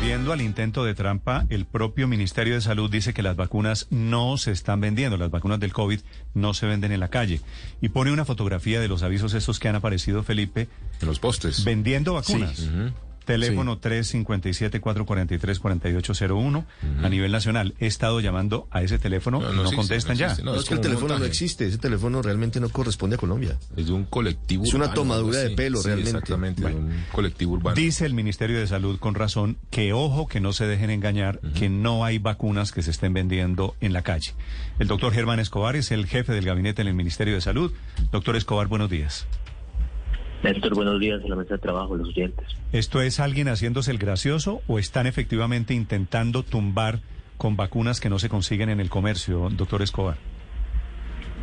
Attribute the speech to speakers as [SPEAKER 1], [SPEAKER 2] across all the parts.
[SPEAKER 1] Respondiendo al intento de trampa, el propio Ministerio de Salud dice que las vacunas no se están vendiendo, las vacunas del COVID no se venden en la calle. Y pone una fotografía de los avisos estos que han aparecido, Felipe.
[SPEAKER 2] En los postes.
[SPEAKER 1] Vendiendo vacunas.
[SPEAKER 2] Sí.
[SPEAKER 1] Teléfono 357-443-4801 a nivel nacional. He estado llamando a ese teléfono, no,
[SPEAKER 2] existe,
[SPEAKER 1] contestan
[SPEAKER 2] no
[SPEAKER 1] ya.
[SPEAKER 2] existe,
[SPEAKER 3] No, es que el teléfono no existe, ese teléfono realmente no corresponde a Colombia.
[SPEAKER 2] Es de un colectivo
[SPEAKER 3] Es una
[SPEAKER 2] urbano,
[SPEAKER 3] tomadura de pelo,
[SPEAKER 2] Sí,
[SPEAKER 3] realmente.
[SPEAKER 2] Exactamente,
[SPEAKER 1] Bueno.
[SPEAKER 2] de un colectivo urbano.
[SPEAKER 1] Dice el Ministerio de Salud con razón que ojo que no se dejen engañar, que no hay vacunas que se estén vendiendo en la calle. El doctor Germán Escobar es el jefe del gabinete en el Ministerio de Salud. Doctor Escobar, buenos días.
[SPEAKER 4] Néstor, buenos días en la mesa de trabajo, los oyentes.
[SPEAKER 1] ¿Esto es alguien haciéndose el gracioso o están efectivamente intentando tumbar con vacunas que no se consiguen en el comercio, doctor Escobar?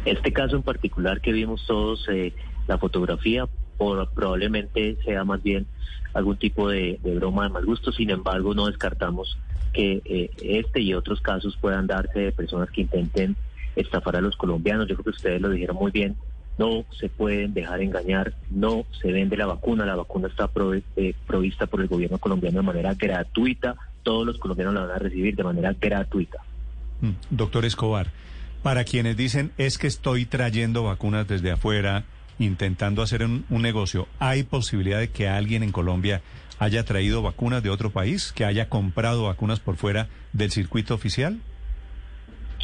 [SPEAKER 4] Este caso en particular que vimos todos, eh, la fotografía, por, probablemente sea más bien algún tipo de, de broma de mal gusto, sin embargo no descartamos que eh, este y otros casos puedan darse de personas que intenten estafar a los colombianos. Yo creo que ustedes lo dijeron muy bien, no se pueden dejar engañar, no se vende la vacuna, la vacuna está eh, provista por el gobierno colombiano de manera gratuita, todos los colombianos la van a recibir de manera gratuita.
[SPEAKER 1] Mm, Doctor Escobar, para quienes dicen es que estoy trayendo vacunas desde afuera, intentando hacer un, un negocio, ¿hay posibilidad de que alguien en Colombia haya traído vacunas de otro país, que haya comprado vacunas por fuera del circuito oficial?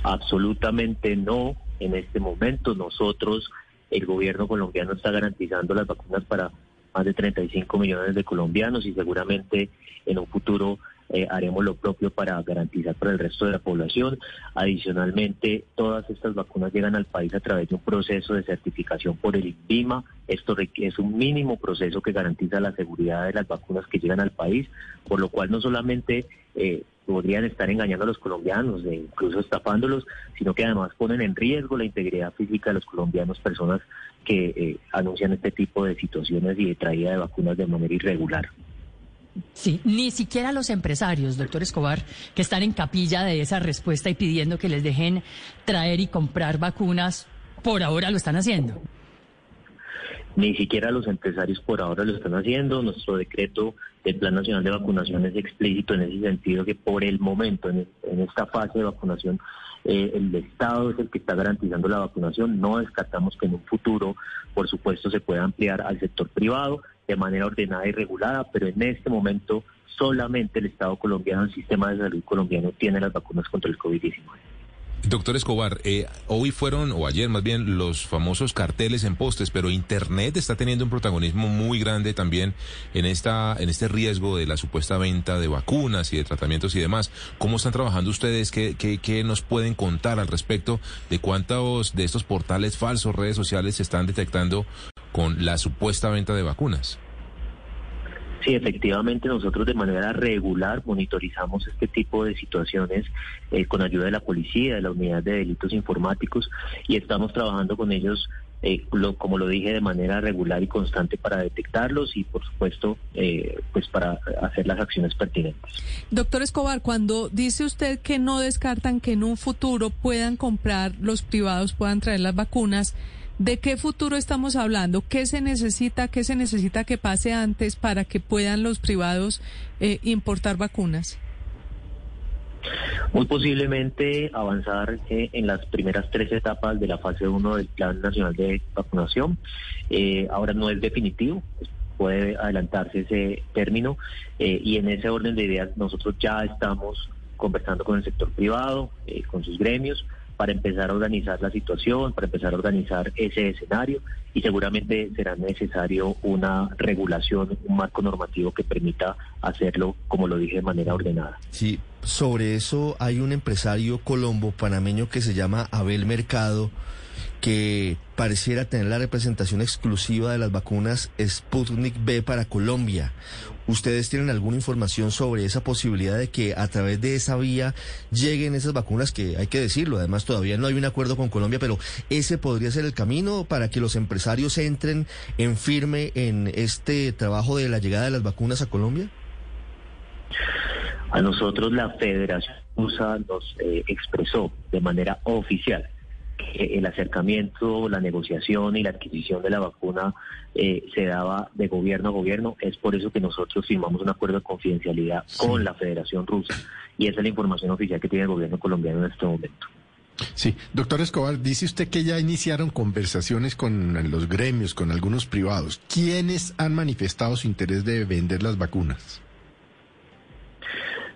[SPEAKER 4] Absolutamente no. En este momento nosotros, el gobierno colombiano está garantizando las vacunas para más de 35 millones de colombianos y seguramente en un futuro eh, haremos lo propio para garantizar para el resto de la población. Adicionalmente, todas estas vacunas llegan al país a través de un proceso de certificación por el INVIMA. Esto es un mínimo proceso que garantiza la seguridad de las vacunas que llegan al país, por lo cual no solamente eh, podrían estar engañando a los colombianos, e incluso estafándolos, sino que además ponen en riesgo la integridad física de los colombianos, personas que eh, anuncian este tipo de situaciones y de traída de vacunas de manera irregular.
[SPEAKER 5] Sí, ni siquiera los empresarios, doctor Escobar, que están en capilla de esa respuesta y pidiendo que les dejen traer y comprar vacunas, por ahora lo están haciendo.
[SPEAKER 4] Ni siquiera los empresarios por ahora lo están haciendo. Nuestro decreto del Plan Nacional de Vacunación es explícito en ese sentido que por el momento, en, esta fase de vacunación, eh, el Estado es el que está garantizando la vacunación. No descartamos que en un futuro, por supuesto, se pueda ampliar al sector privado de manera ordenada y regulada, pero en este momento solamente el Estado colombiano, el sistema de salud colombiano tiene las vacunas contra el COVID-19.
[SPEAKER 2] Doctor Escobar, eh, hoy fueron, o ayer más bien, los famosos carteles en postes, pero Internet está teniendo un protagonismo muy grande también en esta, en este riesgo de la supuesta venta de vacunas y de tratamientos y demás. ¿Cómo están trabajando ustedes? ¿Qué, qué, qué nos pueden contar al respecto de cuántos de estos portales falsos, redes sociales, se están detectando con la supuesta venta de vacunas?
[SPEAKER 4] Sí, efectivamente nosotros de manera regular monitorizamos este tipo de situaciones eh, con ayuda de la policía, de la unidad de delitos informáticos y estamos trabajando con ellos, eh, lo- como lo dije, de manera regular y constante para detectarlos y por supuesto eh, pues para hacer las acciones pertinentes.
[SPEAKER 6] Doctor Escobar, cuando dice usted que no descartan que en un futuro puedan comprar, los privados puedan traer las vacunas, ¿de qué futuro estamos hablando? ¿Qué se necesita, qué se necesita que pase antes para que puedan los privados eh, importar vacunas?
[SPEAKER 4] Muy posiblemente avanzar eh, en las primeras tres etapas de la fase 1 del Plan Nacional de Vacunación. Eh, ahora no es definitivo, pues, puede adelantarse ese término y en ese orden de ideas nosotros ya estamos conversando con el sector privado, con sus gremios, para empezar a organizar la situación, para empezar a organizar ese escenario y seguramente será necesario una regulación, un marco normativo que permita hacerlo, como lo dije, de manera ordenada.
[SPEAKER 3] Sí, sobre eso hay un empresario colombo panameño que se llama Abel Mercado que pareciera tener la representación exclusiva de las vacunas Sputnik B para Colombia. ¿Ustedes tienen alguna información sobre esa posibilidad de que a través de esa vía lleguen esas vacunas que hay que decirlo? Además, todavía no hay un acuerdo con Colombia, pero ese podría ser el camino para que los empresarios entren en firme en este trabajo de la llegada de las vacunas a Colombia.
[SPEAKER 4] A nosotros la Federación USA nos eh, expresó de manera oficial eh, el acercamiento, la negociación y la adquisición de la vacuna eh, se daba de gobierno a gobierno. Es por eso que nosotros firmamos un acuerdo de confidencialidad con la Federación Rusa y esa es la información oficial que tiene el gobierno colombiano en este momento.
[SPEAKER 7] Sí, doctor Escobar, dice usted que ya iniciaron conversaciones con los gremios, con algunos privados. ¿Quiénes han manifestado su interés de vender las vacunas?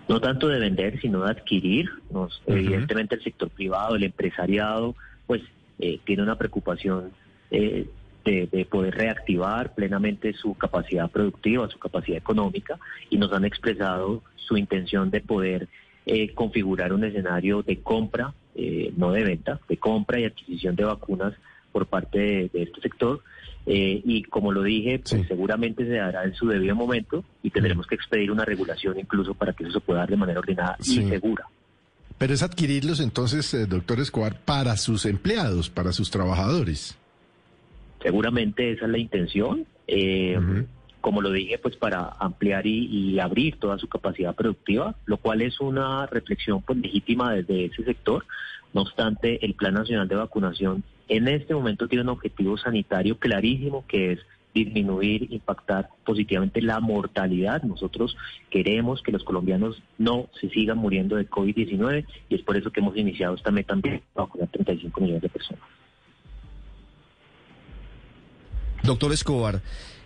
[SPEAKER 4] No tanto de vender, sino de adquirir. Nos, Evidentemente el sector privado, el empresariado, pues eh, tiene una preocupación eh, de, poder reactivar plenamente su capacidad productiva, su capacidad económica, y nos han expresado su intención de poder eh, configurar un escenario de compra eh, no de venta, de compra y adquisición de vacunas por parte de, este sector. Eh, y como lo dije, pues seguramente se dará en su debido momento y tendremos que expedir una regulación incluso para que eso se pueda dar de manera ordenada y segura.
[SPEAKER 7] Pero es adquirirlos entonces, eh, doctor Escobar, para sus empleados, para sus trabajadores.
[SPEAKER 4] Seguramente esa es la intención. Como lo dije, pues para ampliar y, abrir toda su capacidad productiva, lo cual es una reflexión pues, legítima desde ese sector. No obstante, el Plan Nacional de Vacunación en este momento tiene un objetivo sanitario clarísimo que es disminuir, impactar positivamente la mortalidad. Nosotros queremos que los colombianos no se sigan muriendo de COVID-19 y es por eso que hemos iniciado esta meta de vacunar 35 millones de personas.
[SPEAKER 3] Doctor Escobar,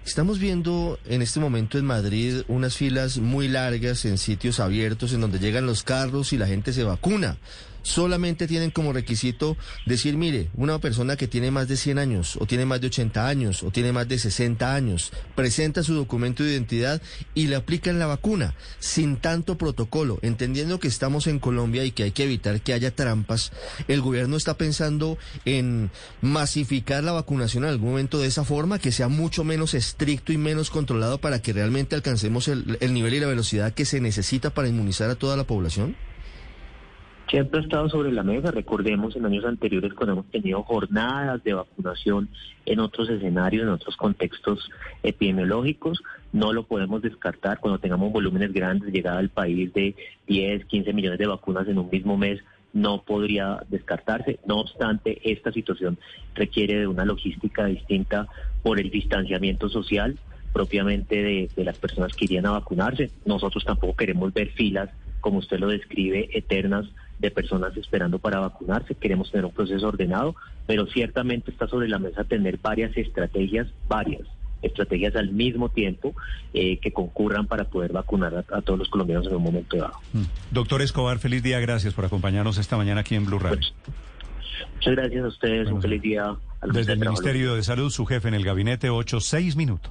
[SPEAKER 3] Estamos viendo en este momento en Madrid unas filas muy largas en sitios abiertos en donde llegan los carros y la gente se vacuna solamente tienen como requisito decir, mire, una persona que tiene más de 100 años, o tiene más de 80 años, o tiene más de 60 años, presenta su documento de identidad y le aplican la vacuna, sin tanto protocolo, entendiendo que estamos en Colombia y que hay que evitar que haya trampas. El gobierno está pensando en masificar la vacunación en algún momento de esa forma, que sea mucho menos estricto y menos controlado para que realmente alcancemos el, el nivel y la velocidad que se necesita para inmunizar a toda la población
[SPEAKER 4] siempre ha estado sobre la mesa. Recordemos en años anteriores cuando hemos tenido jornadas de vacunación en otros escenarios, en otros contextos epidemiológicos. No lo podemos descartar cuando tengamos volúmenes grandes, llegada al país de 10, 15 millones de vacunas en un mismo mes. No podría descartarse. No obstante, esta situación requiere de una logística distinta por el distanciamiento social propiamente de, de las personas que irían a vacunarse. Nosotros tampoco queremos ver filas, como usted lo describe, eternas de personas esperando para vacunarse. Queremos tener un proceso ordenado, pero ciertamente está sobre la mesa tener varias estrategias, varias estrategias al mismo tiempo eh, que concurran para poder vacunar a, todos los colombianos en un momento dado. Mm.
[SPEAKER 1] Doctor Escobar, feliz día, gracias por acompañarnos esta mañana aquí en Blue Radio.
[SPEAKER 4] Pues, muchas gracias a ustedes, un feliz día.
[SPEAKER 1] desde el Ministerio de Salud, su jefe en el gabinete, ocho, seis minutos.